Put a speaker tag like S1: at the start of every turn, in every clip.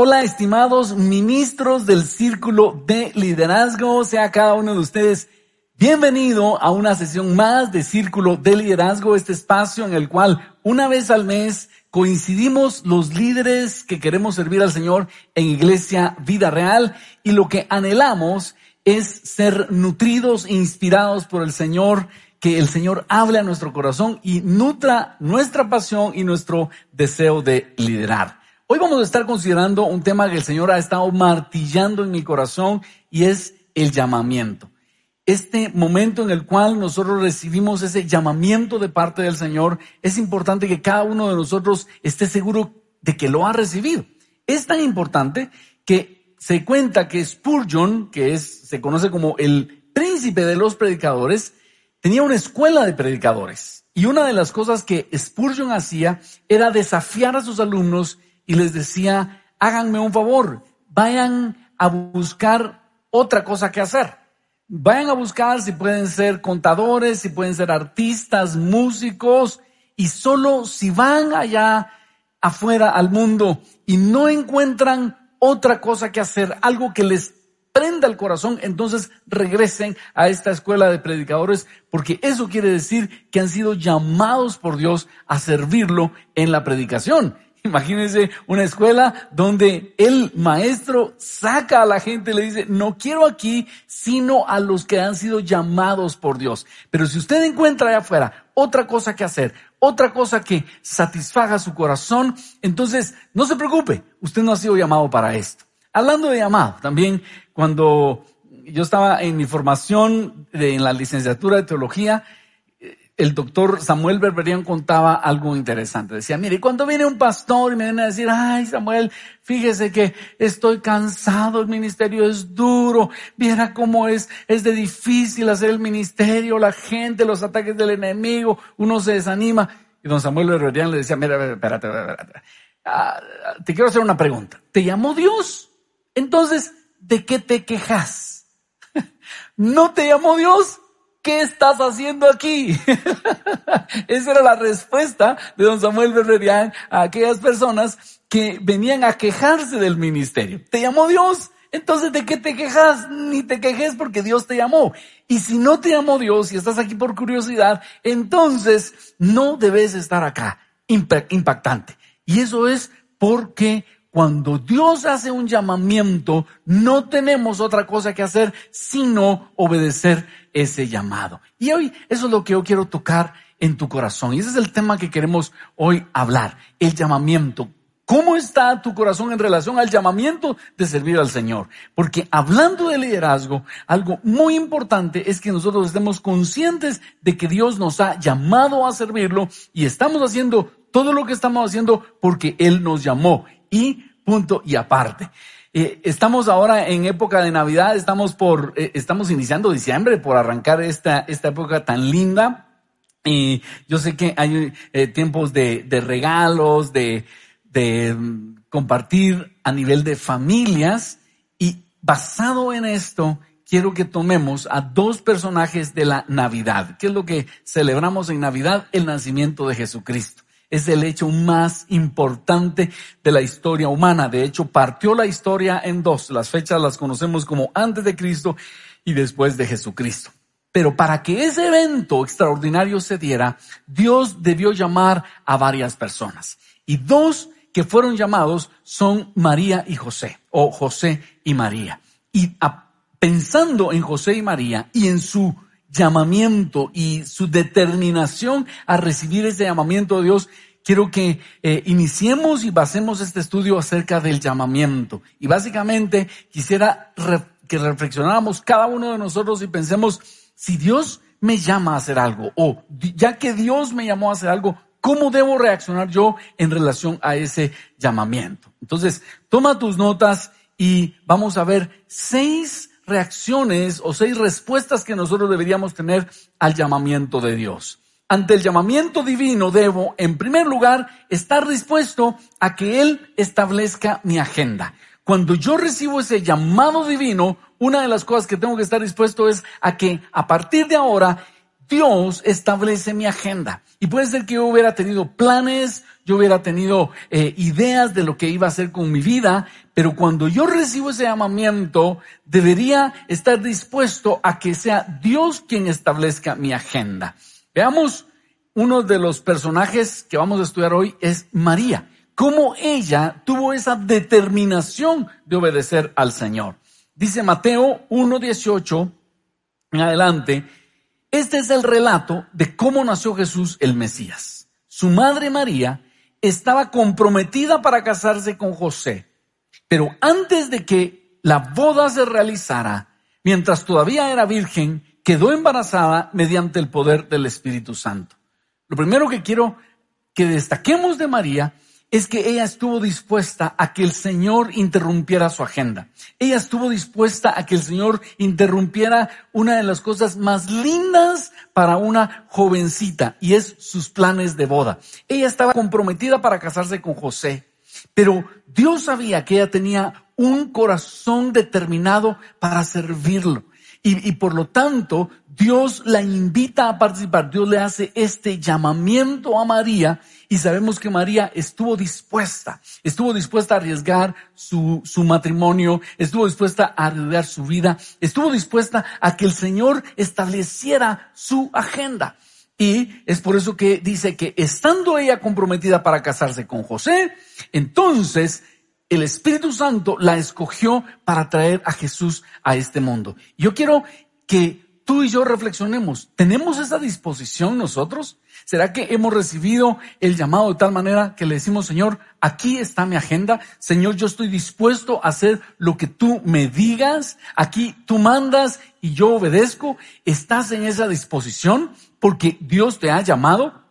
S1: Hola, estimados ministros del Círculo de Liderazgo, sea cada uno de ustedes bienvenido a una sesión más de Círculo de Liderazgo, este espacio en el cual una vez al mes coincidimos los líderes que queremos servir al Señor en Iglesia Vida Real y lo que anhelamos es ser nutridos, e inspirados por el Señor, que el Señor hable a nuestro corazón y nutra nuestra pasión y nuestro deseo de liderar. Hoy vamos a estar considerando un tema que el Señor ha estado martillando en mi corazón y es el llamamiento. Este momento en el cual nosotros recibimos ese llamamiento de parte del Señor, es importante que cada uno de nosotros esté seguro de que lo ha recibido. Es tan importante que se cuenta que Spurgeon, que es, se conoce como el príncipe de los predicadores, tenía una escuela de predicadores. Y una de las cosas que Spurgeon hacía era desafiar a sus alumnos y les decía, háganme un favor, vayan a buscar otra cosa que hacer. Vayan a buscar si pueden ser contadores, si pueden ser artistas, músicos, y solo si van allá afuera al mundo y no encuentran otra cosa que hacer, algo que les prenda el corazón, entonces regresen a esta escuela de predicadores, porque eso quiere decir que han sido llamados por Dios a servirlo en la predicación. Imagínense una escuela donde el maestro saca a la gente y le dice, no quiero aquí, sino a los que han sido llamados por Dios. Pero si usted encuentra allá afuera otra cosa que hacer, otra cosa que satisfaga su corazón, entonces no se preocupe, usted no ha sido llamado para esto. Hablando de llamado, también cuando yo estaba en mi formación en la licenciatura de teología, el doctor Samuel Berberian contaba algo interesante. Decía, mire, cuando viene un pastor y me viene a decir, ay Samuel, fíjese que estoy cansado, el ministerio es duro, viera cómo es, es de difícil hacer el ministerio, la gente, los ataques del enemigo, uno se desanima. Y don Samuel Berberian le decía, mira, espérate, espérate, ah, te quiero hacer una pregunta. ¿Te llamó Dios? Entonces, ¿de qué te quejas? ¿No te llamó Dios? ¿Qué estás haciendo aquí? Esa era la respuesta de don Samuel Berrerian a aquellas personas que venían a quejarse del ministerio. ¿Te llamó Dios? Entonces, ¿de qué te quejas? Ni te quejes porque Dios te llamó. Y si no te llamó Dios y estás aquí por curiosidad, entonces no debes estar acá. Impactante. Y eso es porque cuando Dios hace un llamamiento, no tenemos otra cosa que hacer sino obedecer ese llamado. Y hoy eso es lo que yo quiero tocar en tu corazón. Y ese es el tema que queremos hoy hablar, el llamamiento. ¿Cómo está tu corazón en relación al llamamiento de servir al Señor? Porque hablando de liderazgo, algo muy importante es que nosotros estemos conscientes de que Dios nos ha llamado a servirlo y estamos haciendo todo lo que estamos haciendo porque Él nos llamó. Y punto y aparte. Eh, estamos ahora en época de Navidad, estamos por, eh, estamos iniciando diciembre por arrancar esta, esta época tan linda. Y yo sé que hay eh, tiempos de, de regalos, de, de mm, compartir a nivel de familias. Y basado en esto, quiero que tomemos a dos personajes de la Navidad. ¿Qué es lo que celebramos en Navidad? El nacimiento de Jesucristo es el hecho más importante de la historia humana. De hecho, partió la historia en dos. Las fechas las conocemos como antes de Cristo y después de Jesucristo. Pero para que ese evento extraordinario se diera, Dios debió llamar a varias personas. Y dos que fueron llamados son María y José, o José y María. Y pensando en José y María y en su llamamiento y su determinación a recibir ese llamamiento de Dios, quiero que eh, iniciemos y basemos este estudio acerca del llamamiento. Y básicamente quisiera que reflexionáramos cada uno de nosotros y pensemos, si Dios me llama a hacer algo, o ya que Dios me llamó a hacer algo, ¿cómo debo reaccionar yo en relación a ese llamamiento? Entonces, toma tus notas y vamos a ver seis reacciones o seis respuestas que nosotros deberíamos tener al llamamiento de Dios. Ante el llamamiento divino debo, en primer lugar, estar dispuesto a que Él establezca mi agenda. Cuando yo recibo ese llamado divino, una de las cosas que tengo que estar dispuesto es a que a partir de ahora Dios establece mi agenda. Y puede ser que yo hubiera tenido planes, yo hubiera tenido eh, ideas de lo que iba a hacer con mi vida, pero cuando yo recibo ese llamamiento, debería estar dispuesto a que sea Dios quien establezca mi agenda. Veamos uno de los personajes que vamos a estudiar hoy es María. Cómo ella tuvo esa determinación de obedecer al Señor. Dice Mateo 1.18 en adelante, este es el relato de cómo nació Jesús el Mesías. Su madre María estaba comprometida para casarse con José, pero antes de que la boda se realizara, mientras todavía era virgen, quedó embarazada mediante el poder del Espíritu Santo. Lo primero que quiero que destaquemos de María es que ella estuvo dispuesta a que el Señor interrumpiera su agenda. Ella estuvo dispuesta a que el Señor interrumpiera una de las cosas más lindas para una jovencita y es sus planes de boda. Ella estaba comprometida para casarse con José, pero Dios sabía que ella tenía un corazón determinado para servirlo. Y, por lo tanto, Dios la invita a participar. Dios le hace este llamamiento a María y sabemos que María estuvo dispuesta, estuvo dispuesta a arriesgar su, su matrimonio, estuvo dispuesta a arriesgar su vida, estuvo dispuesta a que el Señor estableciera su agenda. Y es por eso que dice que estando ella comprometida para casarse con José, entonces el Espíritu Santo la escogió para traer a Jesús a este mundo. Yo quiero que tú y yo reflexionemos, ¿tenemos esa disposición nosotros? ¿Será que hemos recibido el llamado de tal manera que le decimos, Señor, aquí está mi agenda, Señor, yo estoy dispuesto a hacer lo que tú me digas, aquí tú mandas y yo obedezco? ¿Estás en esa disposición porque Dios te ha llamado?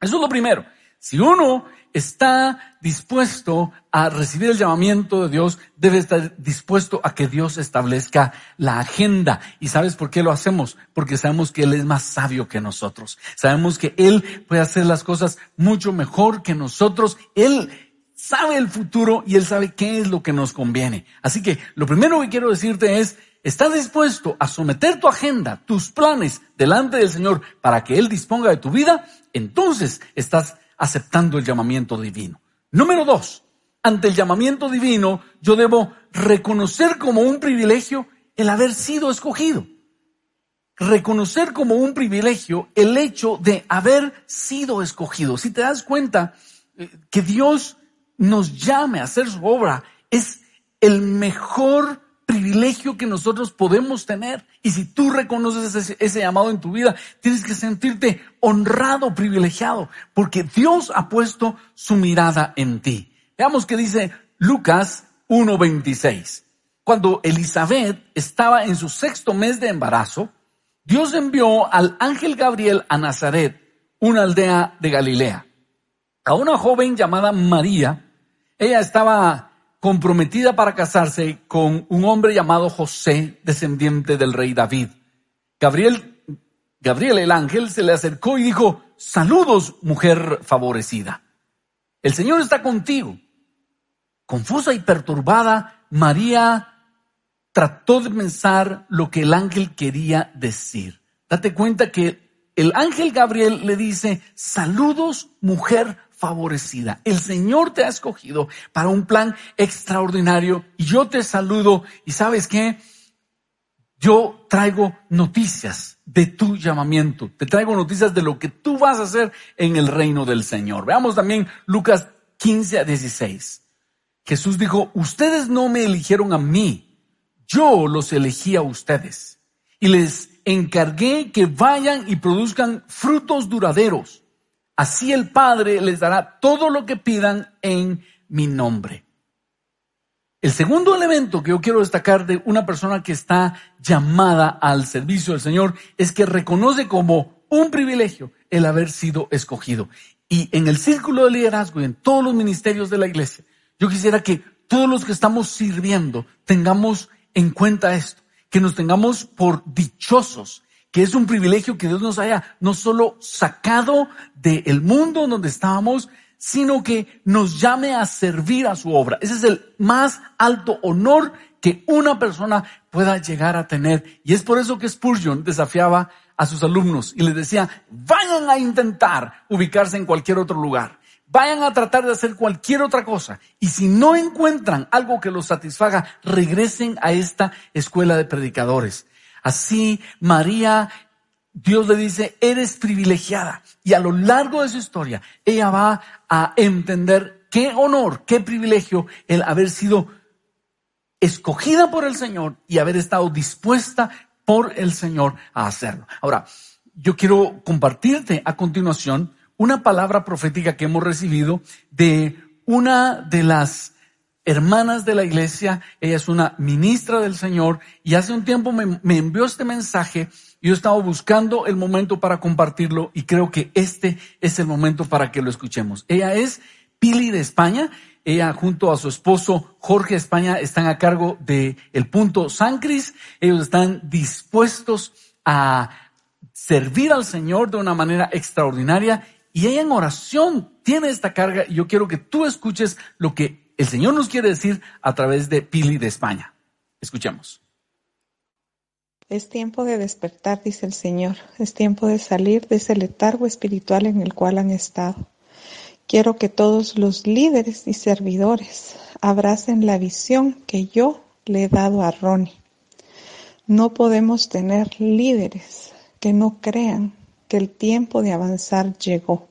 S1: Eso es lo primero. Si uno está dispuesto a recibir el llamamiento de Dios, debe estar dispuesto a que Dios establezca la agenda. ¿Y sabes por qué lo hacemos? Porque sabemos que Él es más sabio que nosotros. Sabemos que Él puede hacer las cosas mucho mejor que nosotros. Él sabe el futuro y Él sabe qué es lo que nos conviene. Así que lo primero que quiero decirte es, ¿estás dispuesto a someter tu agenda, tus planes delante del Señor para que Él disponga de tu vida? Entonces estás aceptando el llamamiento divino. Número dos, ante el llamamiento divino yo debo reconocer como un privilegio el haber sido escogido. Reconocer como un privilegio el hecho de haber sido escogido. Si te das cuenta eh, que Dios nos llame a hacer su obra, es el mejor privilegio que nosotros podemos tener. Y si tú reconoces ese, llamado en tu vida, tienes que sentirte honrado, privilegiado, porque Dios ha puesto su mirada en ti. Veamos qué dice Lucas 1.26. Cuando Elizabeth estaba en su sexto mes de embarazo, Dios envió al ángel Gabriel a Nazaret, una aldea de Galilea, a una joven llamada María. Ella estaba comprometida para casarse con un hombre llamado José, descendiente del rey David. Gabriel, Gabriel el ángel se le acercó y dijo, saludos, mujer favorecida. El Señor está contigo. Confusa y perturbada, María trató de pensar lo que el ángel quería decir. Date cuenta que el ángel Gabriel le dice, saludos, mujer favorecida. El Señor te ha escogido para un plan extraordinario y yo te saludo y sabes qué? Yo traigo noticias de tu llamamiento. Te traigo noticias de lo que tú vas a hacer en el reino del Señor. Veamos también Lucas 15 a 16. Jesús dijo, ustedes no me eligieron a mí, yo los elegí a ustedes y les encargué que vayan y produzcan frutos duraderos Así el Padre les dará todo lo que pidan en mi nombre. El segundo elemento que yo quiero destacar de una persona que está llamada al servicio del Señor es que reconoce como un privilegio el haber sido escogido. Y en el círculo de liderazgo y en todos los ministerios de la iglesia, yo quisiera que todos los que estamos sirviendo tengamos en cuenta esto, que nos tengamos por dichosos que es un privilegio que Dios nos haya no solo sacado del mundo donde estábamos, sino que nos llame a servir a su obra. Ese es el más alto honor que una persona pueda llegar a tener. Y es por eso que Spurgeon desafiaba a sus alumnos y les decía, vayan a intentar ubicarse en cualquier otro lugar. vayan a tratar de hacer cualquier otra cosa. Y si no encuentran algo que los satisfaga, regresen a esta escuela de predicadores. Así María, Dios le dice, eres privilegiada. Y a lo largo de su historia, ella va a entender qué honor, qué privilegio el haber sido escogida por el Señor y haber estado dispuesta por el Señor a hacerlo. Ahora, yo quiero compartirte a continuación una palabra profética que hemos recibido de una de las hermanas de la iglesia. Ella es una ministra del Señor y hace un tiempo me, envió este mensaje. y Yo estaba buscando el momento para compartirlo y creo que este es el momento para que lo escuchemos. Ella es Pili de España. Ella junto a su esposo Jorge España están a cargo de punto San Cris. Ellos están dispuestos a servir al Señor de una manera extraordinaria y ella en oración tiene esta carga y yo quiero que tú escuches lo que el Señor nos quiere decir a través de Pili de España. Escuchemos.
S2: Es tiempo de despertar, dice el Señor. Es tiempo de salir de ese letargo espiritual en el cual han estado. Quiero que todos los líderes y servidores abracen la visión que yo le he dado a Ronnie. No podemos tener líderes que no crean que el tiempo de avanzar llegó.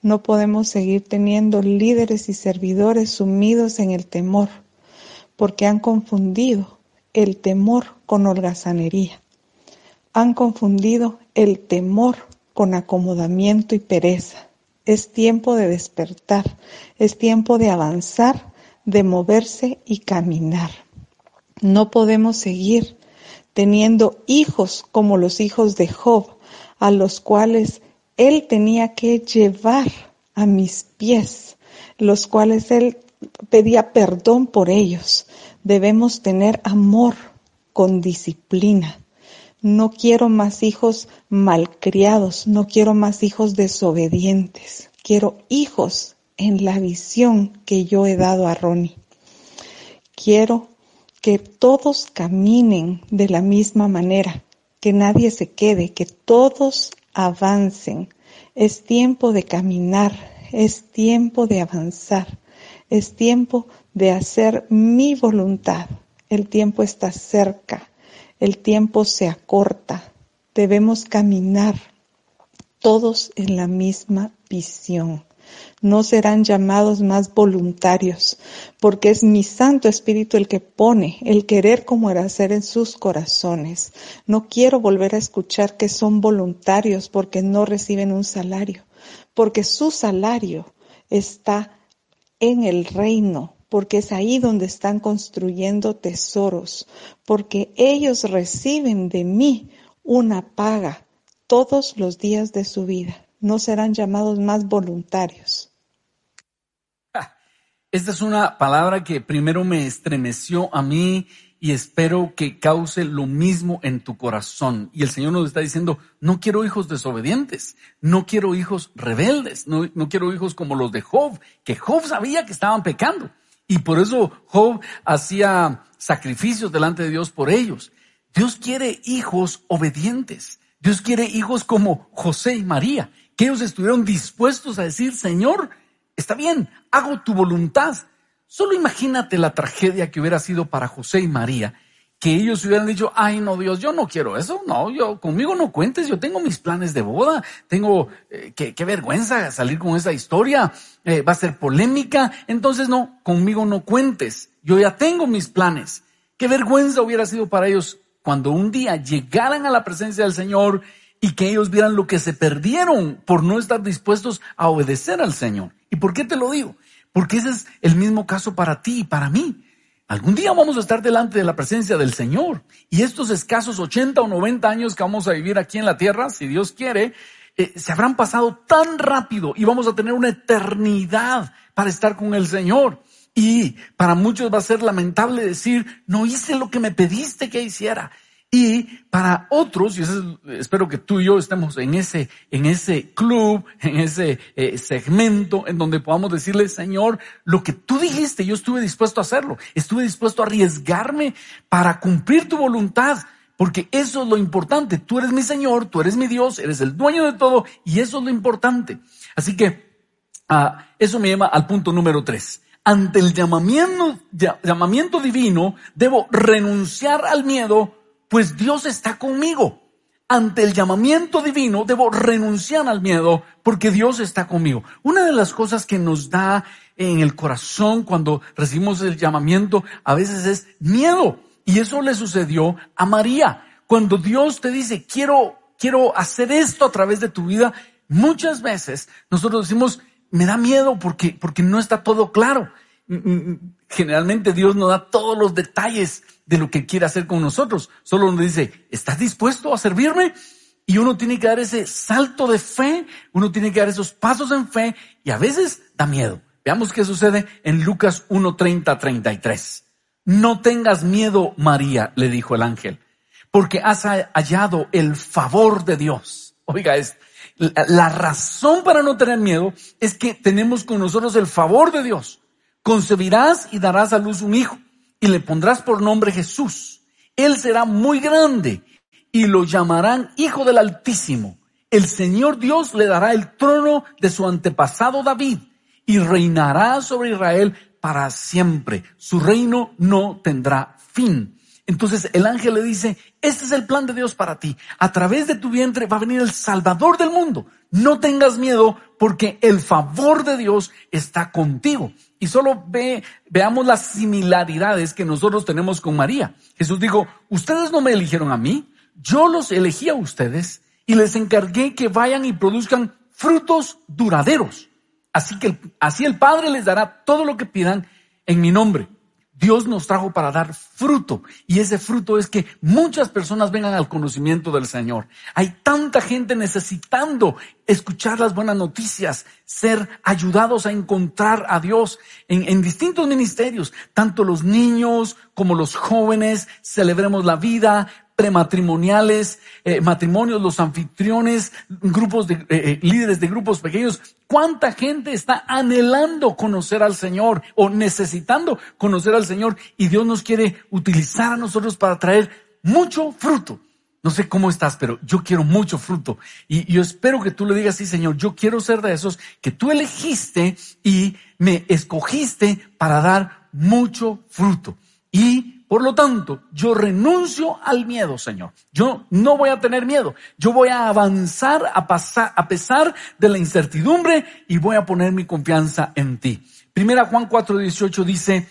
S2: No podemos seguir teniendo líderes y servidores sumidos en el temor, porque han confundido el temor con holgazanería. Han confundido el temor con acomodamiento y pereza. Es tiempo de despertar, es tiempo de avanzar, de moverse y caminar. No podemos seguir teniendo hijos como los hijos de Job, a los cuales él tenía que llevar a mis pies, los cuales él pedía perdón por ellos. Debemos tener amor con disciplina. No quiero más hijos malcriados, no quiero más hijos desobedientes. Quiero hijos en la visión que yo he dado a Ronnie. Quiero que todos caminen de la misma manera, que nadie se quede, que todos avancen. Es tiempo de caminar, es tiempo de avanzar, es tiempo de hacer mi voluntad. El tiempo está cerca, el tiempo se acorta. Debemos caminar todos en la misma visión no serán llamados más voluntarios, porque es mi Santo Espíritu el que pone el querer como el hacer en sus corazones. No quiero volver a escuchar que son voluntarios porque no reciben un salario, porque su salario está en el reino, porque es ahí donde están construyendo tesoros, porque ellos reciben de mí una paga todos los días de su vida no serán llamados más voluntarios.
S1: Esta es una palabra que primero me estremeció a mí y espero que cause lo mismo en tu corazón. Y el Señor nos está diciendo, no quiero hijos desobedientes, no quiero hijos rebeldes, no, no quiero hijos como los de Job, que Job sabía que estaban pecando. Y por eso Job hacía sacrificios delante de Dios por ellos. Dios quiere hijos obedientes. Dios quiere hijos como José y María, que ellos estuvieron dispuestos a decir, Señor, está bien, hago tu voluntad. Solo imagínate la tragedia que hubiera sido para José y María, que ellos hubieran dicho, ay no Dios, yo no quiero eso, no, yo conmigo no cuentes, yo tengo mis planes de boda, tengo, eh, qué, vergüenza salir con esa historia, eh, va a ser polémica, entonces no, conmigo no cuentes, yo ya tengo mis planes. Qué vergüenza hubiera sido para ellos cuando un día llegaran a la presencia del Señor y que ellos vieran lo que se perdieron por no estar dispuestos a obedecer al Señor. ¿Y por qué te lo digo? Porque ese es el mismo caso para ti y para mí. Algún día vamos a estar delante de la presencia del Señor y estos escasos 80 o 90 años que vamos a vivir aquí en la tierra, si Dios quiere, eh, se habrán pasado tan rápido y vamos a tener una eternidad para estar con el Señor. Y para muchos va a ser lamentable decir, no hice lo que me pediste que hiciera. Y para otros, y espero que tú y yo estemos en ese, en ese club, en ese eh, segmento en donde podamos decirle, Señor, lo que tú dijiste, yo estuve dispuesto a hacerlo, estuve dispuesto a arriesgarme para cumplir tu voluntad, porque eso es lo importante. Tú eres mi Señor, tú eres mi Dios, eres el dueño de todo, y eso es lo importante. Así que Ah, eso me lleva al punto número tres. Ante el llamamiento, llamamiento divino, debo renunciar al miedo, pues Dios está conmigo. Ante el llamamiento divino, debo renunciar al miedo, porque Dios está conmigo. Una de las cosas que nos da en el corazón cuando recibimos el llamamiento a veces es miedo. Y eso le sucedió a María. Cuando Dios te dice, quiero, quiero hacer esto a través de tu vida, muchas veces nosotros decimos, me da miedo porque, porque no está todo claro. Generalmente Dios nos da todos los detalles de lo que quiere hacer con nosotros. Solo nos dice, ¿estás dispuesto a servirme? Y uno tiene que dar ese salto de fe, uno tiene que dar esos pasos en fe y a veces da miedo. Veamos qué sucede en Lucas 1.30, 33. No tengas miedo, María, le dijo el ángel, porque has hallado el favor de Dios. Oiga, es, la razón para no tener miedo es que tenemos con nosotros el favor de Dios. Concebirás y darás a luz un hijo y le pondrás por nombre Jesús. Él será muy grande y lo llamarán Hijo del Altísimo. El Señor Dios le dará el trono de su antepasado David y reinará sobre Israel para siempre. Su reino no tendrá fin. Entonces el ángel le dice, este es el plan de Dios para ti. A través de tu vientre va a venir el Salvador del mundo. No tengas miedo porque el favor de Dios está contigo. Y solo ve, veamos las similaridades que nosotros tenemos con María. Jesús dijo, ustedes no me eligieron a mí, yo los elegí a ustedes y les encargué que vayan y produzcan frutos duraderos. Así que así el Padre les dará todo lo que pidan en mi nombre. Dios nos trajo para dar fruto y ese fruto es que muchas personas vengan al conocimiento del Señor. Hay tanta gente necesitando escuchar las buenas noticias, ser ayudados a encontrar a Dios en, en distintos ministerios, tanto los niños como los jóvenes, celebremos la vida, prematrimoniales, eh, matrimonios, los anfitriones, grupos de eh, eh, líderes de grupos pequeños. ¿Cuánta gente está anhelando conocer al Señor o necesitando conocer al Señor? Y Dios nos quiere utilizar a nosotros para traer mucho fruto. No sé cómo estás, pero yo quiero mucho fruto. Y yo espero que tú le digas, sí, Señor, yo quiero ser de esos que tú elegiste y me escogiste para dar mucho fruto. Y por lo tanto, yo renuncio al miedo, Señor. Yo no voy a tener miedo. Yo voy a avanzar a, pasar, a pesar de la incertidumbre y voy a poner mi confianza en ti. Primera Juan 4:18 dice,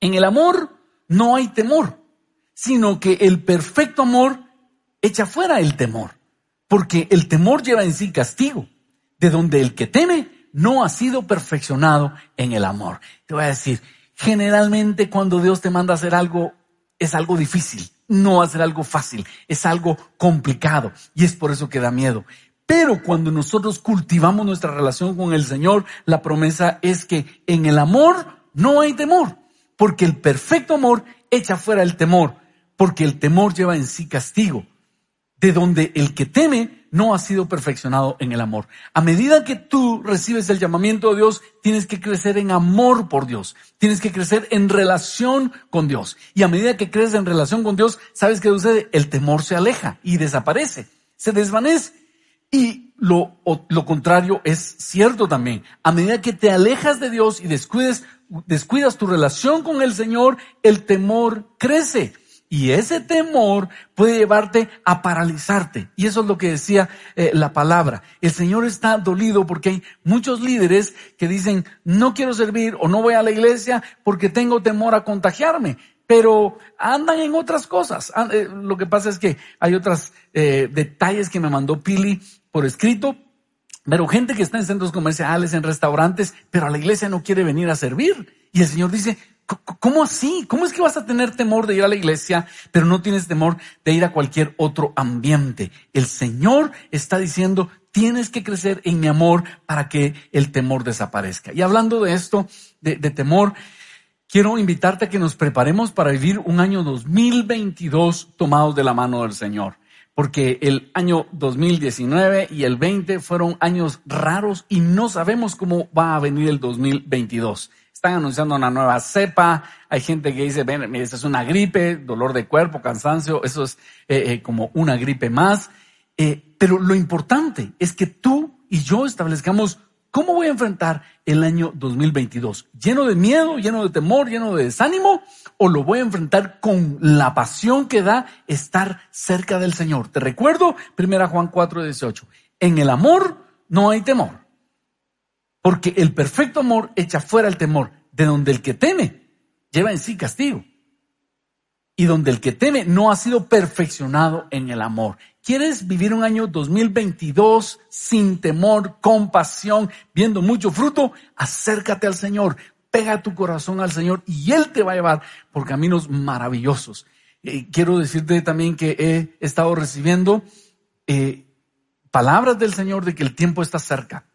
S1: en el amor no hay temor, sino que el perfecto amor echa fuera el temor, porque el temor lleva en sí castigo, de donde el que teme no ha sido perfeccionado en el amor. Te voy a decir, Generalmente cuando Dios te manda a hacer algo, es algo difícil, no hacer algo fácil, es algo complicado y es por eso que da miedo. Pero cuando nosotros cultivamos nuestra relación con el Señor, la promesa es que en el amor no hay temor, porque el perfecto amor echa fuera el temor, porque el temor lleva en sí castigo, de donde el que teme no ha sido perfeccionado en el amor. A medida que tú recibes el llamamiento de Dios, tienes que crecer en amor por Dios. Tienes que crecer en relación con Dios. Y a medida que creces en relación con Dios, ¿sabes qué sucede? El temor se aleja y desaparece, se desvanece. Y lo, lo contrario es cierto también. A medida que te alejas de Dios y descuides, descuidas tu relación con el Señor, el temor crece. Y ese temor puede llevarte a paralizarte. Y eso es lo que decía eh, la palabra. El Señor está dolido porque hay muchos líderes que dicen, no quiero servir o no voy a la iglesia porque tengo temor a contagiarme. Pero andan en otras cosas. Eh, lo que pasa es que hay otros eh, detalles que me mandó Pili por escrito. Pero gente que está en centros comerciales, en restaurantes, pero a la iglesia no quiere venir a servir. Y el Señor dice, ¿Cómo así? ¿Cómo es que vas a tener temor de ir a la iglesia, pero no tienes temor de ir a cualquier otro ambiente? El Señor está diciendo, tienes que crecer en mi amor para que el temor desaparezca. Y hablando de esto, de, temor, quiero invitarte a que nos preparemos para vivir un año 2022 tomados de la mano del Señor. Porque el año 2019 y el 20 fueron años raros y no sabemos cómo va a venir el 2022 están anunciando una nueva cepa, hay gente que dice, ven, esta es una gripe, dolor de cuerpo, cansancio, eso es eh, eh, como una gripe más. Eh, pero lo importante es que tú y yo establezcamos ¿cómo voy a enfrentar el año 2022? ¿Lleno de miedo, lleno de temor, lleno de desánimo? ¿O lo voy a enfrentar con la pasión que da estar cerca del Señor? Te recuerdo, 1 Juan 4, 18. En el amor no hay temor. Porque el perfecto amor echa fuera el temor, de donde el que teme lleva en sí castigo. Y donde el que teme no ha sido perfeccionado en el amor. ¿Quieres vivir un año 2022 sin temor, con pasión, viendo mucho fruto? Acércate al Señor, pega tu corazón al Señor y Él te va a llevar por caminos maravillosos. Eh, quiero decirte también que he estado recibiendo eh, palabras del Señor de que el tiempo está cerca.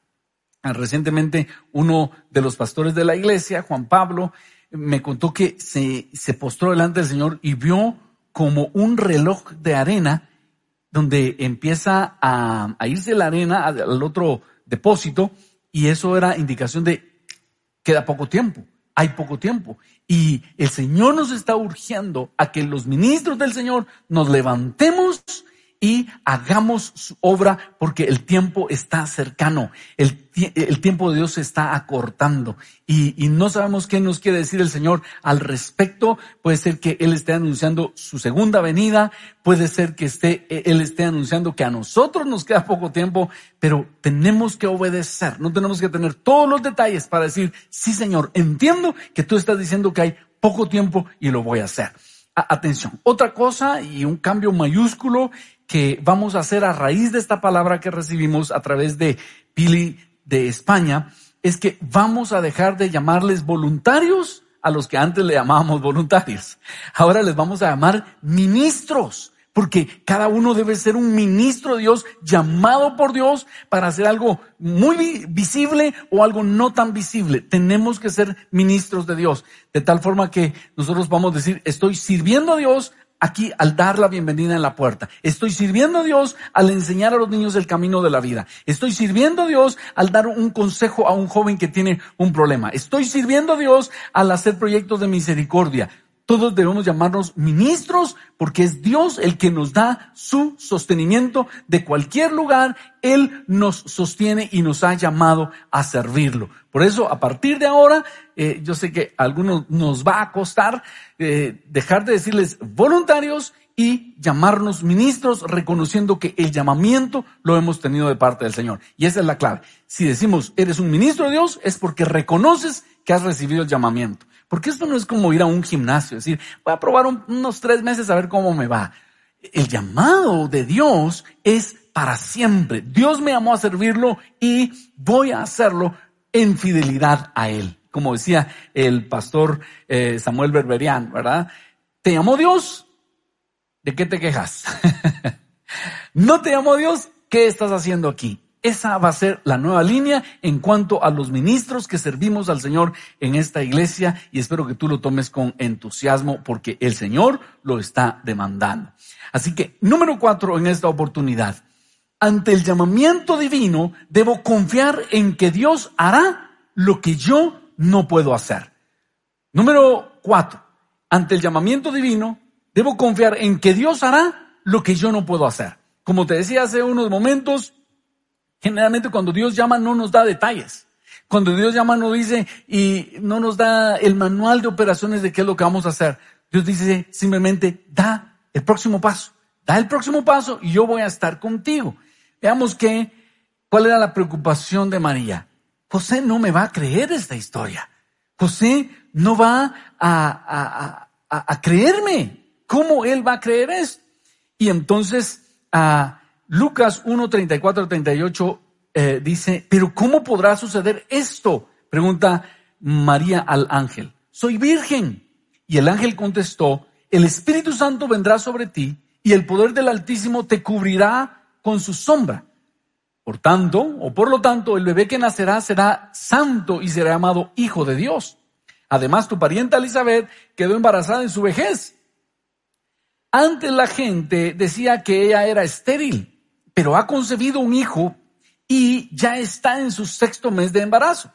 S1: Ah, recientemente uno de los pastores de la iglesia, Juan Pablo, me contó que se, se postró delante del Señor y vio como un reloj de arena donde empieza a, a irse la arena al otro depósito y eso era indicación de queda poco tiempo, hay poco tiempo. Y el Señor nos está urgiendo a que los ministros del Señor nos levantemos y hagamos su obra porque el tiempo está cercano, el, el tiempo de Dios se está acortando. Y, y, no sabemos qué nos quiere decir el Señor al respecto. Puede ser que Él esté anunciando su segunda venida, puede ser que esté, Él esté anunciando que a nosotros nos queda poco tiempo, pero tenemos que obedecer, no tenemos que tener todos los detalles para decir, sí Señor, entiendo que tú estás diciendo que hay poco tiempo y lo voy a hacer. atención, otra cosa y un cambio mayúsculo que vamos a hacer a raíz de esta palabra que recibimos a través de Pili de España es que vamos a dejar de llamarles voluntarios a los que antes le llamábamos voluntarios. Ahora les vamos a llamar ministros, porque cada uno debe ser un ministro de Dios llamado por Dios para hacer algo muy visible o algo no tan visible. Tenemos que ser ministros de Dios, de tal forma que nosotros vamos a decir, estoy sirviendo a Dios aquí al dar la bienvenida en la puerta. Estoy sirviendo a Dios al enseñar a los niños el camino de la vida. Estoy sirviendo a Dios al dar un consejo a un joven que tiene un problema. Estoy sirviendo a Dios al hacer proyectos de misericordia. Todos debemos llamarnos ministros porque es Dios el que nos da su sostenimiento de cualquier lugar. Él nos sostiene y nos ha llamado a servirlo. Por eso, a partir de ahora, eh, yo sé que a algunos nos va a costar eh, dejar de decirles voluntarios y llamarnos ministros, reconociendo que el llamamiento lo hemos tenido de parte del Señor. Y esa es la clave. Si decimos, eres un ministro de Dios, es porque reconoces que has recibido el llamamiento. Porque esto no es como ir a un gimnasio, decir, voy a probar unos tres meses a ver cómo me va. El llamado de Dios es para siempre. Dios me llamó a servirlo y voy a hacerlo en fidelidad a Él. Como decía el pastor eh, Samuel Berberian, ¿verdad? ¿Te llamó Dios? ¿De qué te quejas? ¿No te llamó Dios? ¿Qué estás haciendo aquí? Esa va a ser la nueva línea en cuanto a los ministros que servimos al Señor en esta iglesia y espero que tú lo tomes con entusiasmo porque el Señor lo está demandando. Así que, número cuatro en esta oportunidad. Ante el llamamiento divino, debo confiar en que Dios hará lo que yo no puedo hacer. Número cuatro. Ante el llamamiento divino, debo confiar en que Dios hará lo que yo no puedo hacer. Como te decía hace unos momentos, Generalmente cuando Dios llama no nos da detalles. Cuando Dios llama no dice y no nos da el manual de operaciones de qué es lo que vamos a hacer. Dios dice simplemente da el próximo paso. Da el próximo paso y yo voy a estar contigo. Veamos que, cuál era la preocupación de María. José no me va a creer esta historia. José no va a, a, creerme. ¿Cómo él va a creer esto? Y entonces, a Lucas 1, 34, 38 dice, pero ¿cómo podrá suceder esto? Pregunta María al ángel. Soy virgen. Y el ángel contestó, el Espíritu Santo vendrá sobre ti y el poder del Altísimo te cubrirá con su sombra. Por tanto, o por lo tanto, el bebé que nacerá será santo y será llamado Hijo de Dios. Además, tu parienta Elizabeth quedó embarazada en su vejez. Antes la gente decía que ella era estéril pero ha concebido un hijo y ya está en su sexto mes de embarazo.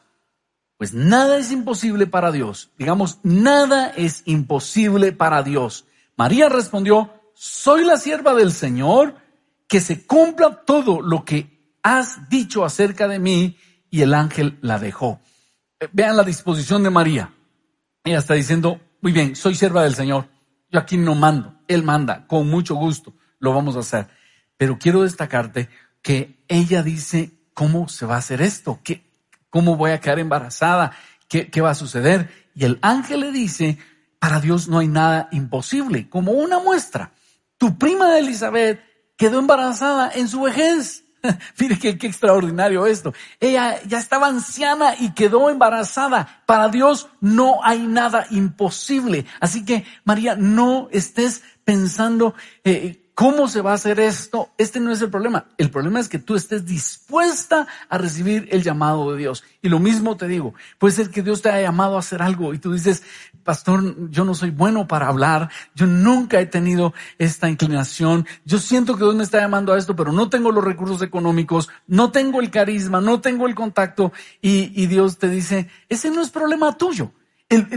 S1: Pues nada es imposible para Dios. Digamos, nada es imposible para Dios. María respondió, soy la sierva del Señor, que se cumpla todo lo que has dicho acerca de mí. y el ángel la dejó. Eh, vean la disposición de María. Ella está diciendo, muy bien, soy sierva del Señor. Yo aquí no mando, Él manda, con mucho gusto lo vamos a hacer. Pero quiero destacarte que ella dice, ¿cómo se va a hacer esto? ¿Qué, ¿Cómo voy a quedar embarazada? ¿Qué, ¿Qué va a suceder? Y el ángel le dice, para Dios no hay nada imposible, como una muestra. Tu prima Elizabeth quedó embarazada en su vejez. Mire qué, qué, extraordinario esto. Ella ya estaba anciana y quedó embarazada. Para Dios no hay nada imposible. Así que, María, no estés pensando eh, ¿Cómo se va a hacer esto? Este no es el problema. El problema es que tú estés dispuesta a recibir el llamado de Dios. Y lo mismo te digo, puede ser que Dios te haya llamado a hacer algo y tú dices, pastor, yo no soy bueno para hablar, yo nunca he tenido esta inclinación, yo siento que Dios me está llamando a esto, pero no tengo los recursos económicos, no tengo el carisma, no tengo el contacto y, Dios te dice, ese no es problema tuyo.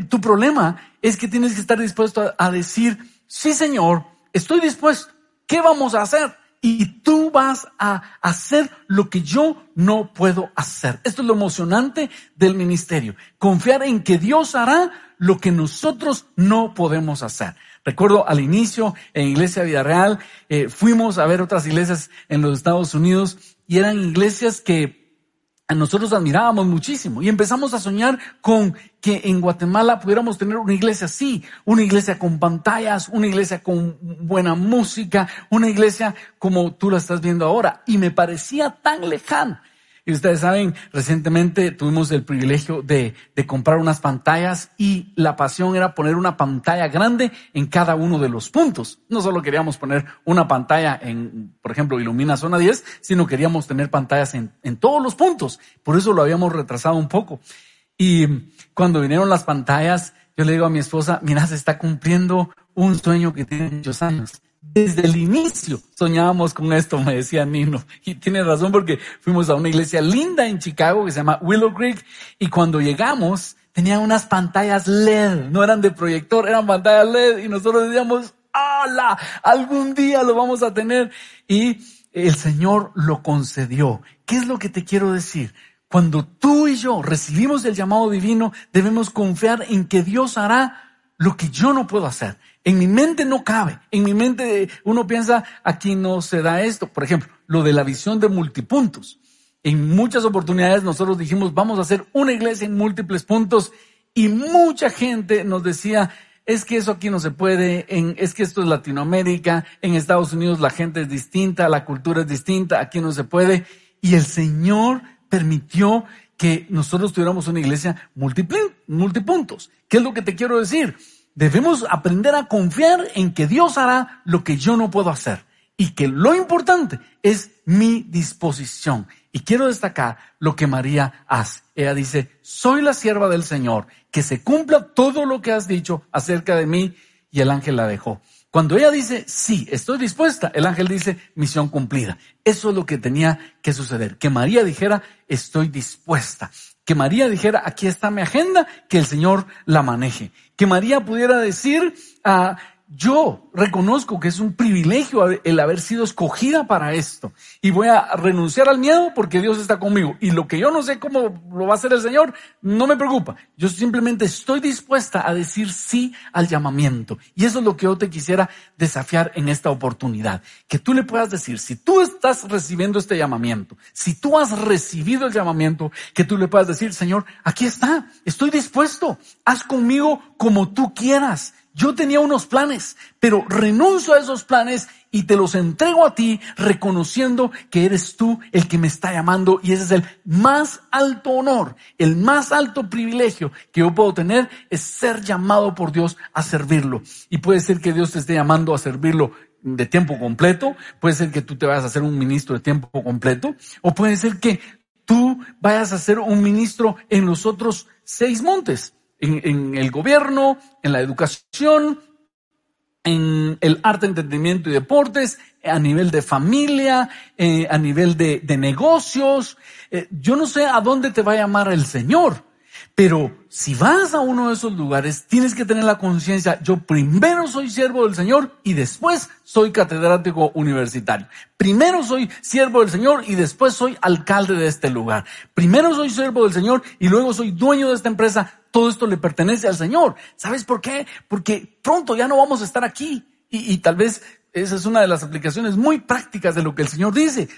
S1: tu problema es que tienes que estar dispuesto a decir, sí Señor, estoy dispuesto ¿Qué vamos a hacer? Y tú vas a hacer lo que yo no puedo hacer. Esto es lo emocionante del ministerio. Confiar en que Dios hará lo que nosotros no podemos hacer. Recuerdo al inicio en Iglesia Vida Real, eh, fuimos a ver otras iglesias en los Estados Unidos y eran iglesias que nosotros admirábamos muchísimo y empezamos a soñar con que en Guatemala pudiéramos tener una iglesia así, una iglesia con pantallas, una iglesia con buena música, una iglesia como tú la estás viendo ahora. Y me parecía tan lejano. Y ustedes saben, recientemente tuvimos el privilegio de, de, comprar unas pantallas y la pasión era poner una pantalla grande en cada uno de los puntos. No solo queríamos poner una pantalla en, por ejemplo, ilumina zona 10, sino queríamos tener pantallas en, en todos los puntos. Por eso lo habíamos retrasado un poco. Y cuando vinieron las pantallas, yo le digo a mi esposa, mira, se está cumpliendo un sueño que tiene muchos años. Desde el inicio soñábamos con esto, me decía Nino. Y tiene razón porque fuimos a una iglesia linda en Chicago que se llama Willow Creek y cuando llegamos tenían unas pantallas LED, no eran de proyector, eran pantallas LED y nosotros decíamos, ¡Hala! Algún día lo vamos a tener. Y el Señor lo concedió. ¿Qué es lo que te quiero decir? Cuando tú y yo recibimos el llamado divino, debemos confiar en que Dios hará lo que yo no puedo hacer. En mi mente no cabe. En mi mente uno piensa, aquí no se da esto. Por ejemplo, lo de la visión de multipuntos. En muchas oportunidades nosotros dijimos, vamos a hacer una iglesia en múltiples puntos y mucha gente nos decía, es que eso aquí no se puede, es que esto es Latinoamérica, en Estados Unidos la gente es distinta, la cultura es distinta, aquí no se puede. Y el Señor permitió que nosotros tuviéramos una iglesia multipuntos. ¿Qué es lo que te quiero decir? Debemos aprender a confiar en que Dios hará lo que yo no puedo hacer y que lo importante es mi disposición. Y quiero destacar lo que María hace. Ella dice, soy la sierva del Señor, que se cumpla todo lo que has dicho acerca de mí. Y el ángel la dejó. Cuando ella dice, sí, estoy dispuesta, el ángel dice, misión cumplida. Eso es lo que tenía que suceder. Que María dijera, estoy dispuesta. Que María dijera, aquí está mi agenda, que el Señor la maneje. Que María pudiera decir, ah, yo reconozco que es un privilegio el haber sido escogida para esto y voy a renunciar al miedo porque Dios está conmigo. Y lo que yo no sé cómo lo va a hacer el Señor, no me preocupa. Yo simplemente estoy dispuesta a decir sí al llamamiento. Y eso es lo que yo te quisiera desafiar en esta oportunidad. Que tú le puedas decir, si tú estás recibiendo este llamamiento, si tú has recibido el llamamiento, que tú le puedas decir, Señor, aquí está, estoy dispuesto, haz conmigo como tú quieras. Yo tenía unos planes, pero renuncio a esos planes y te los entrego a ti reconociendo que eres tú el que me está llamando y ese es el más alto honor, el más alto privilegio que yo puedo tener es ser llamado por Dios a servirlo. Y puede ser que Dios te esté llamando a servirlo de tiempo completo, puede ser que tú te vayas a ser un ministro de tiempo completo, o puede ser que tú vayas a ser un ministro en los otros seis montes en, el gobierno, en la educación, en el arte, entretenimiento y deportes, a nivel de familia, eh, a nivel de, negocios. Eh, yo no sé a dónde te va a llamar el Señor, Pero si vas a uno de esos lugares, tienes que tener la conciencia, yo primero soy siervo del Señor y después soy catedrático universitario. Primero soy siervo del Señor y después soy alcalde de este lugar. Primero soy siervo del Señor y luego soy dueño de esta empresa. Todo esto le pertenece al Señor. ¿Sabes por qué? Porque pronto ya no vamos a estar aquí. Y, tal vez esa es una de las aplicaciones muy prácticas de lo que el Señor dice.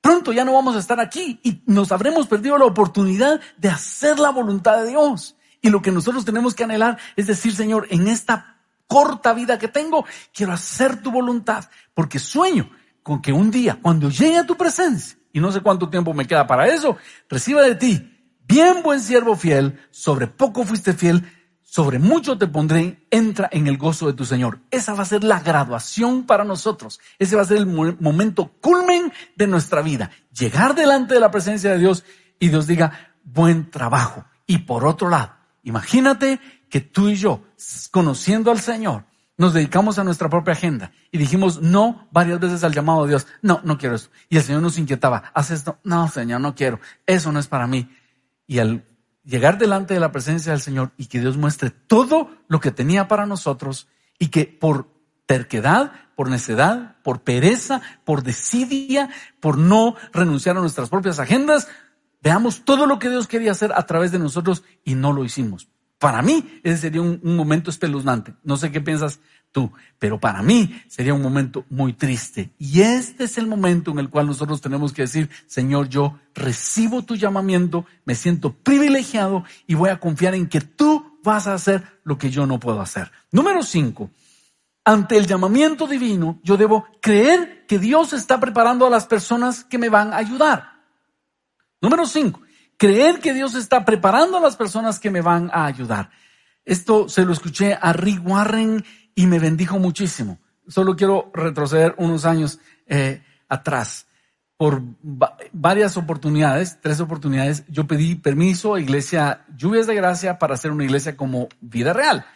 S1: Pronto ya no vamos a estar aquí y nos habremos perdido la oportunidad de hacer la voluntad de Dios. Y lo que nosotros tenemos que anhelar es decir, Señor, en esta corta vida que tengo, quiero hacer tu voluntad, porque sueño con que un día, cuando llegue a tu presencia, y no sé cuánto tiempo me queda para eso, reciba de ti, bien buen siervo fiel, sobre poco fuiste fiel, sobre mucho te pondré, entra en el gozo de tu Señor. Esa va a ser la graduación para nosotros. Ese va a ser el momento culmen de nuestra vida. Llegar delante de la presencia de Dios y Dios diga, buen trabajo. Y por otro lado, imagínate que tú y yo, conociendo al Señor, nos dedicamos a nuestra propia agenda y dijimos no varias veces al llamado de Dios. No, no quiero eso. Y el Señor nos inquietaba, haz esto. No, Señor, no quiero. Eso no es para mí. Y al llegar delante de la presencia del Señor y que Dios muestre todo lo que tenía para nosotros y que por terquedad, por necedad, por pereza, por desidia, por no renunciar a nuestras propias agendas, veamos todo lo que Dios quería hacer a través de nosotros y no lo hicimos. Para mí ese sería un, un momento espeluznante. No sé qué piensas tú, pero para mí sería un momento muy triste. Y este es el momento en el cual nosotros tenemos que decir, Señor, yo recibo tu llamamiento, me siento privilegiado y voy a confiar en que tú vas a hacer lo que yo no puedo hacer. Número cinco, ante el llamamiento divino, yo debo creer que Dios está preparando a las personas que me van a ayudar. Número cinco, creer que Dios está preparando a las personas que me van a ayudar. Esto se lo escuché a Rick Warren y me bendijo muchísimo. Solo quiero retroceder unos años eh, atrás. Por varias oportunidades, tres oportunidades, yo pedí permiso a Iglesia Lluvias de Gracia para hacer una iglesia como vida real.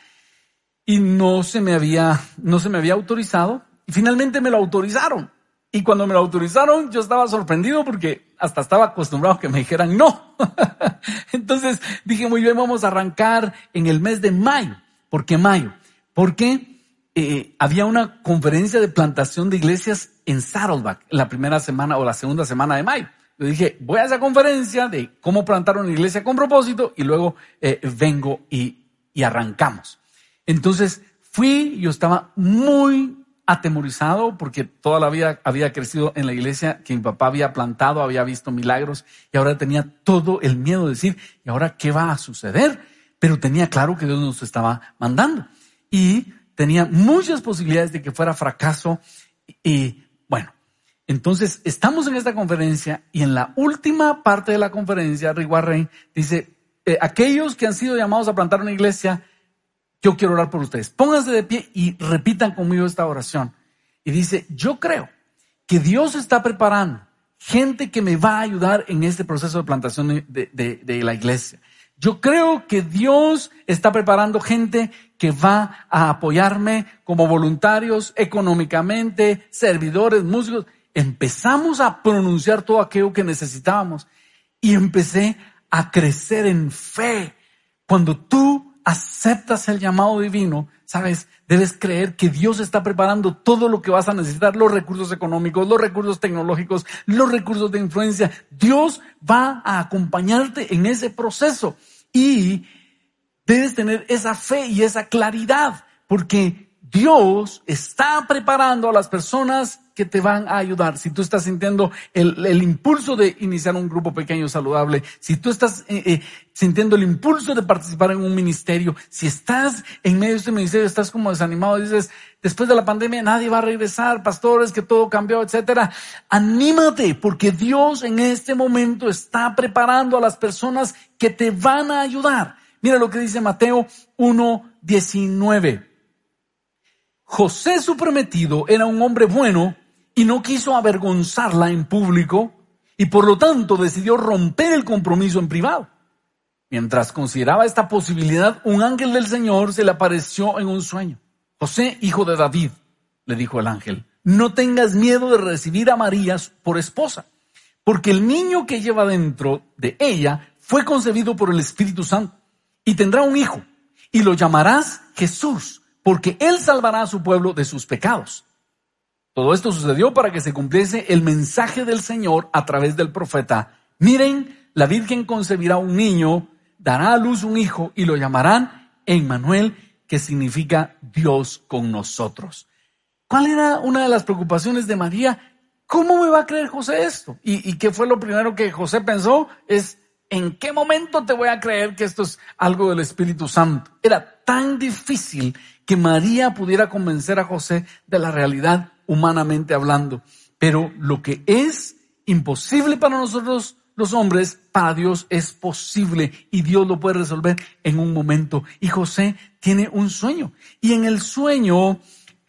S1: Y no se me había, no se me había autorizado. Y finalmente me lo autorizaron. Y cuando me lo autorizaron, yo estaba sorprendido porque hasta estaba acostumbrado a que me dijeran no. Entonces dije, muy bien, vamos a arrancar en el mes de mayo. ¿Por qué mayo? Porque eh, había una conferencia de plantación de iglesias en Saddleback la primera semana o la segunda semana de mayo. Yo dije, voy a esa conferencia de cómo plantar una iglesia con propósito y luego eh, vengo y, y arrancamos. Entonces fui, yo estaba muy atemorizado porque toda la vida había crecido en la iglesia que mi papá había plantado, había visto milagros y ahora tenía todo el miedo de decir, ¿y ahora qué va a suceder? Pero tenía claro que Dios nos estaba mandando. Y tenía muchas posibilidades de que fuera fracaso. Y bueno, entonces estamos en esta conferencia y en la última parte de la conferencia, Rick Warren dice, eh, aquellos que han sido llamados a plantar una iglesia, yo quiero orar por ustedes. Pónganse de pie y repitan conmigo esta oración. Y dice, yo creo que Dios está preparando gente que me va a ayudar en este proceso de plantación de, de la iglesia. Yo creo que Dios está preparando gente que va a apoyarme como voluntarios económicamente, servidores, músicos. Empezamos a pronunciar todo aquello que necesitábamos y empecé a crecer en fe. Cuando tú aceptas el llamado divino, sabes, debes creer que Dios está preparando todo lo que vas a necesitar, los recursos económicos, los recursos tecnológicos, los recursos de influencia. Dios va a acompañarte en ese proceso. Y debes tener esa fe y esa claridad, porque Dios está preparando a las personas que te van a ayudar. Si tú estás sintiendo el, impulso de iniciar un grupo pequeño saludable, si tú estás eh, eh, sintiendo el impulso de participar en un ministerio, si estás en medio de este ministerio, estás como desanimado, dices, después de la pandemia nadie va a regresar, pastores, que todo cambió, etcétera. Anímate, porque Dios en este momento está preparando a las personas que te van a ayudar. Mira lo que dice Mateo 1.19. José su prometido era un hombre bueno y no quiso avergonzarla en público y por lo tanto decidió romper el compromiso en privado. Mientras consideraba esta posibilidad, un ángel del Señor se le apareció en un sueño. José, hijo de David, le dijo el ángel, no tengas miedo de recibir a María por esposa, porque el niño que lleva dentro de ella fue concebido por el Espíritu Santo. y tendrá un hijo y lo llamarás Jesús, porque él salvará a su pueblo de sus pecados. Todo esto sucedió para que se cumpliese el mensaje del Señor a través del profeta. Miren, la Virgen concebirá un niño, dará a luz un hijo y lo llamarán Emmanuel, que significa Dios con nosotros. ¿Cuál era una de las preocupaciones de María? ¿Cómo me va a creer José esto? ¿Y, qué fue lo primero que José pensó? Es, ¿en qué momento te voy a creer que esto es algo del Espíritu Santo? Era tan difícil que María pudiera convencer a José de la realidad humanamente hablando. Pero lo que es imposible para nosotros los hombres, para Dios es posible y Dios lo puede resolver en un momento. Y José tiene un sueño y en el sueño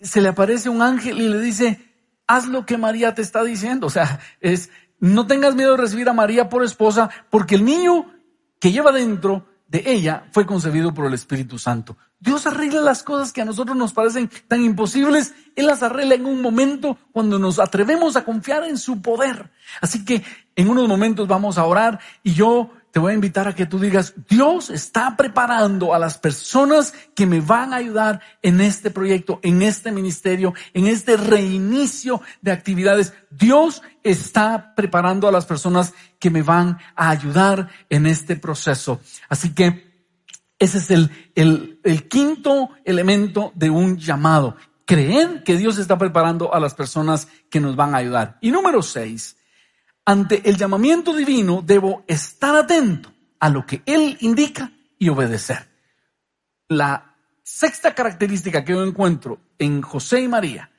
S1: se le aparece un ángel y le dice, haz lo que María te está diciendo. O sea, es, no tengas miedo de recibir a María por esposa porque el niño que lleva dentro de ella fue concebido por el Espíritu Santo. Dios arregla las cosas que a nosotros nos parecen tan imposibles. Él las arregla en un momento cuando nos atrevemos a confiar en su poder. Así que en unos momentos vamos a orar y yo te voy a invitar a que tú digas, Dios está preparando a las personas que me van a ayudar en este proyecto, en este ministerio, en este reinicio de actividades. Dios está preparando a las personas que me van a ayudar en este proceso. Así que ese es el, el, quinto elemento de un llamado. Creer que Dios está preparando a las personas que nos van a ayudar. Y número seis, ante el llamamiento divino debo estar atento a lo que Él indica y obedecer. La sexta característica que yo encuentro en José y María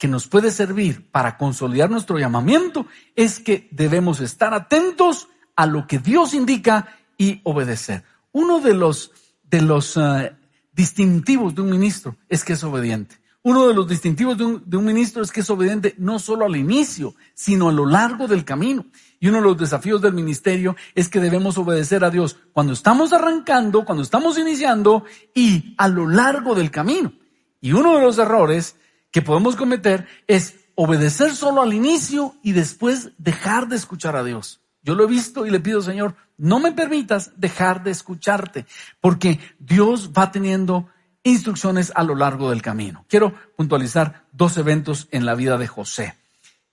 S1: que nos puede servir para consolidar nuestro llamamiento es que debemos estar atentos a lo que Dios indica y obedecer. Uno de los, de eh, distintivos de un ministro es que es obediente. Uno de los distintivos de un, ministro es que es obediente no solo al inicio, sino a lo largo del camino. Y uno de los desafíos del ministerio es que debemos obedecer a Dios cuando estamos arrancando, cuando estamos iniciando y a lo largo del camino. Y uno de los errores que podemos cometer es obedecer solo al inicio y después dejar de escuchar a Dios. Yo lo he visto y le pido, Señor, no me permitas dejar de escucharte, porque Dios va teniendo instrucciones a lo largo del camino. Quiero puntualizar dos eventos en la vida de José.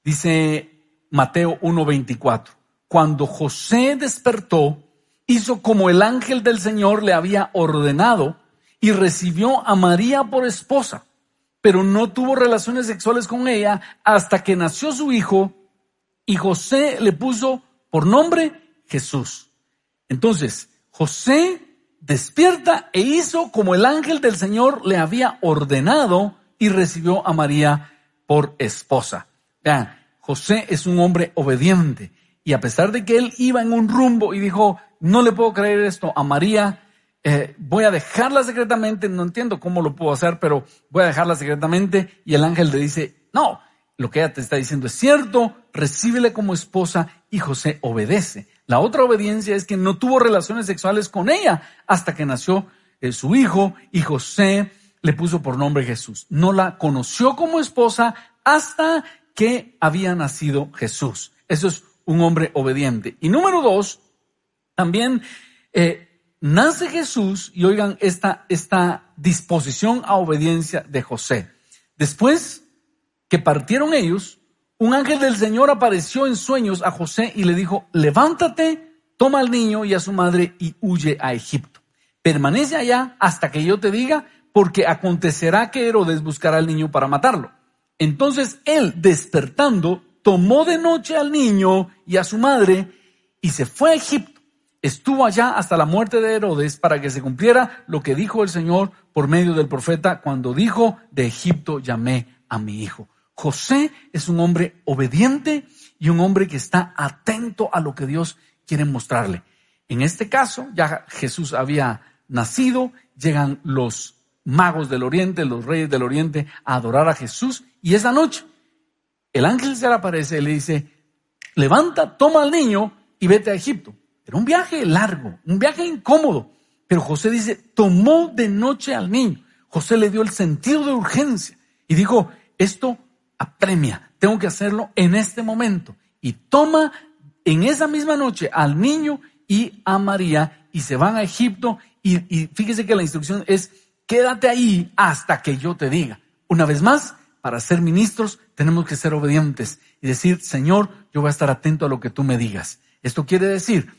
S1: Dice Mateo 1:24, cuando José despertó, hizo como el ángel del Señor le había ordenado y recibió a María por esposa, pero no tuvo relaciones sexuales con ella hasta que nació su hijo y José le puso por nombre Jesús. Entonces, José despierta e hizo como el ángel del Señor le había ordenado y recibió a María por esposa. Vean, José es un hombre obediente y a pesar de que él iba en un rumbo y dijo, no le puedo creer esto a María, eh, voy a dejarla secretamente, no entiendo cómo lo puedo hacer, pero voy a dejarla secretamente y el ángel le dice, no, lo que ella te está diciendo es cierto, recíbele como esposa y José obedece. La otra obediencia es que no tuvo relaciones sexuales con ella hasta que nació eh, su hijo y José le puso por nombre Jesús. No la conoció como esposa hasta que había nacido Jesús. Eso es un hombre obediente. Y número dos, también eh, nace Jesús y oigan esta, esta disposición a obediencia de José. Después que partieron ellos, un ángel del Señor apareció en sueños a José y le dijo, levántate, toma al niño y a su madre y huye a Egipto. Permanece allá hasta que yo te diga, porque acontecerá que Herodes buscará al niño para matarlo. Entonces él, despertando, tomó de noche al niño y a su madre y se fue a Egipto. Estuvo allá hasta la muerte de Herodes para que se cumpliera lo que dijo el Señor por medio del profeta cuando dijo, de Egipto llamé a mi hijo. José es un hombre obediente y un hombre que está atento a lo que Dios quiere mostrarle. En este caso, ya Jesús había nacido, llegan los magos del oriente, los reyes del oriente, a adorar a Jesús y esa noche el ángel se le aparece y le dice, levanta, toma al niño y vete a Egipto. Era un viaje largo, un viaje incómodo, pero José dice, tomó de noche al niño. José le dio el sentido de urgencia y dijo, esto apremia, tengo que hacerlo en este momento. Y toma en esa misma noche al niño y a María y se van a Egipto Y, y fíjese que la instrucción es, quédate ahí hasta que yo te diga. Una vez más, para ser ministros tenemos que ser obedientes y decir, Señor, yo voy a estar atento a lo que tú me digas. Esto quiere decir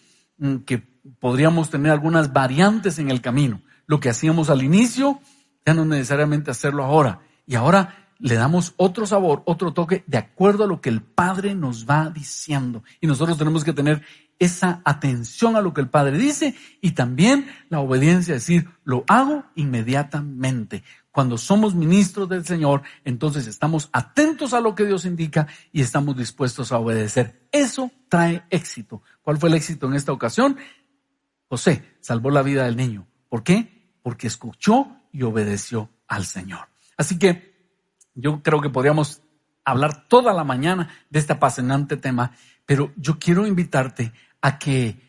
S1: que podríamos tener algunas variantes en el camino. Lo que hacíamos al inicio, ya no necesariamente hacerlo ahora. Y ahora le damos otro sabor, otro toque, de acuerdo a lo que el Padre nos va diciendo. Y nosotros tenemos que tener esa atención a lo que el Padre dice y también la obediencia, decir, lo hago inmediatamente. Cuando somos ministros del Señor, entonces estamos atentos a lo que Dios indica y estamos dispuestos a obedecer. Eso trae éxito. ¿Cuál fue el éxito en esta ocasión? José salvó la vida del niño. ¿Por qué? Porque escuchó y obedeció al Señor. Así que yo creo que podríamos hablar toda la mañana de este apasionante tema, pero yo quiero invitarte a que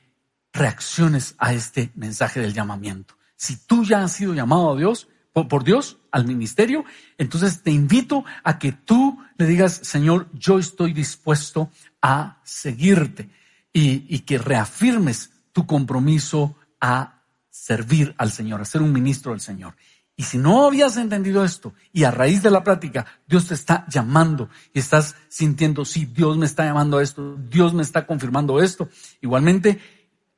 S1: reacciones a este mensaje del llamamiento. Si tú ya has sido llamado a Dios, por, Dios, al ministerio, entonces te invito a que tú le digas, Señor, yo estoy dispuesto a seguirte y, que reafirmes tu compromiso a servir al Señor, a ser un ministro del Señor. Y si no habías entendido esto y a raíz de la práctica Dios te está llamando y estás sintiendo, sí, Dios me está llamando a esto, Dios me está confirmando esto, igualmente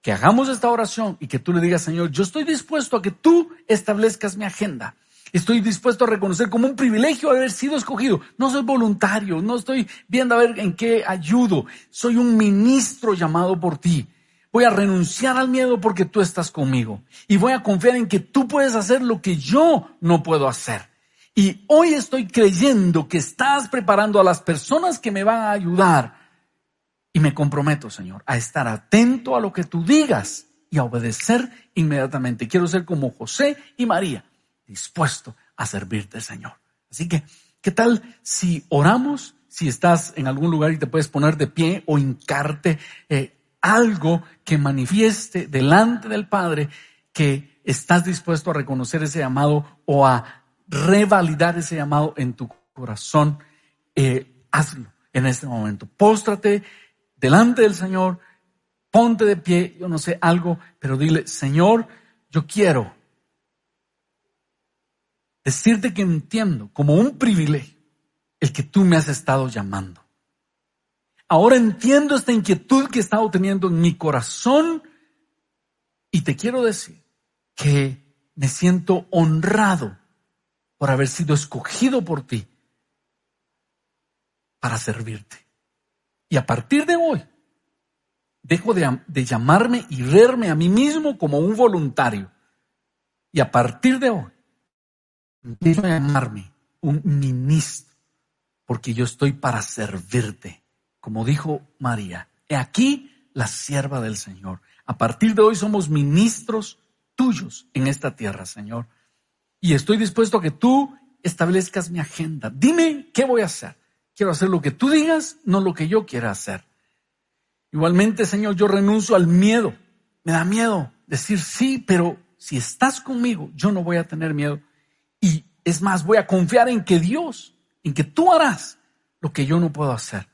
S1: que hagamos esta oración y que tú le digas, Señor, yo estoy dispuesto a que tú establezcas mi agenda. Estoy dispuesto a reconocer como un privilegio haber sido escogido. No soy voluntario, no estoy viendo a ver en qué ayudo. Soy un ministro llamado por ti. Voy a renunciar al miedo porque tú estás conmigo. Y voy a confiar en que tú puedes hacer lo que yo no puedo hacer. Y hoy estoy creyendo que estás preparando a las personas que me van a ayudar. Y me comprometo, Señor, a estar atento a lo que tú digas y a obedecer inmediatamente. Quiero ser como José y María, dispuesto a servirte, Señor. Así que, ¿qué tal si oramos? Si estás en algún lugar y te puedes poner de pie o hincarte, eh, algo que manifieste delante del Padre que estás dispuesto a reconocer ese llamado o a revalidar ese llamado en tu corazón, eh, hazlo en este momento. Póstrate delante del Señor, ponte de pie, yo no sé algo, pero dile, Señor, yo quiero decirte que entiendo como un privilegio el que tú me has estado llamando. Ahora entiendo esta inquietud que he estado teniendo en mi corazón y te quiero decir que me siento honrado por haber sido escogido por ti para servirte. Y a partir de hoy, dejo de, llamarme y verme a mí mismo como un voluntario. Y a partir de hoy, empiezo a llamarme un ministro, porque yo estoy para servirte como dijo María, he aquí la sierva del Señor. A partir de hoy somos ministros tuyos en esta tierra, Señor. Y estoy dispuesto a que tú establezcas mi agenda. Dime qué voy a hacer. Quiero hacer lo que tú digas, no lo que yo quiera hacer. Igualmente, Señor, yo renuncio al miedo. Me da miedo decir sí, pero si estás conmigo, yo no voy a tener miedo. Y es más, voy a confiar en que Dios, en que tú harás lo que yo no puedo hacer.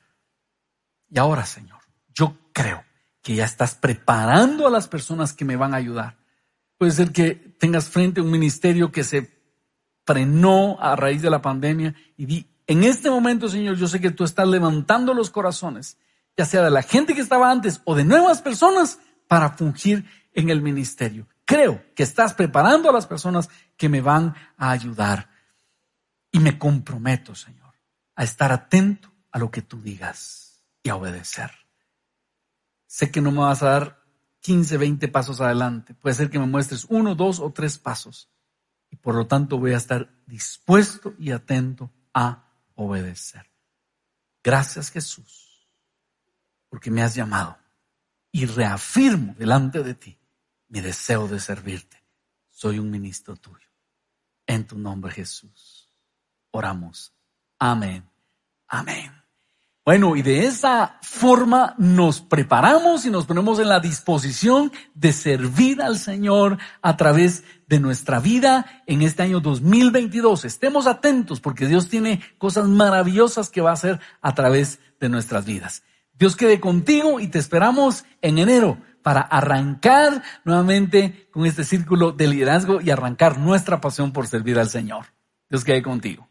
S1: Y ahora, Señor, yo creo que ya estás preparando a las personas que me van a ayudar. Puede ser que tengas frente a un ministerio que se frenó a raíz de la pandemia y di, en este momento, Señor, yo sé que tú estás levantando los corazones, ya sea de la gente que estaba antes o de nuevas personas, para fungir en el ministerio. Creo que estás preparando a las personas que me van a ayudar. Y me comprometo, Señor, a estar atento a lo que tú digas a obedecer. Sé que no me vas a dar 15, 20 pasos adelante. Puede ser que me muestres uno, dos o tres pasos. Y por lo tanto voy a estar dispuesto y atento a obedecer. Gracias Jesús, porque me has llamado y reafirmo delante de ti mi deseo de servirte. Soy un ministro tuyo. En tu nombre Jesús. Oramos. Amén. Amén. Bueno, y de esa forma nos preparamos y nos ponemos en la disposición de servir al Señor a través de nuestra vida en este año 2022. Estemos atentos porque Dios tiene cosas maravillosas que va a hacer a través de nuestras vidas. Dios quede contigo y te esperamos en enero para arrancar nuevamente con este círculo de liderazgo y arrancar nuestra pasión por servir al Señor. Dios quede contigo.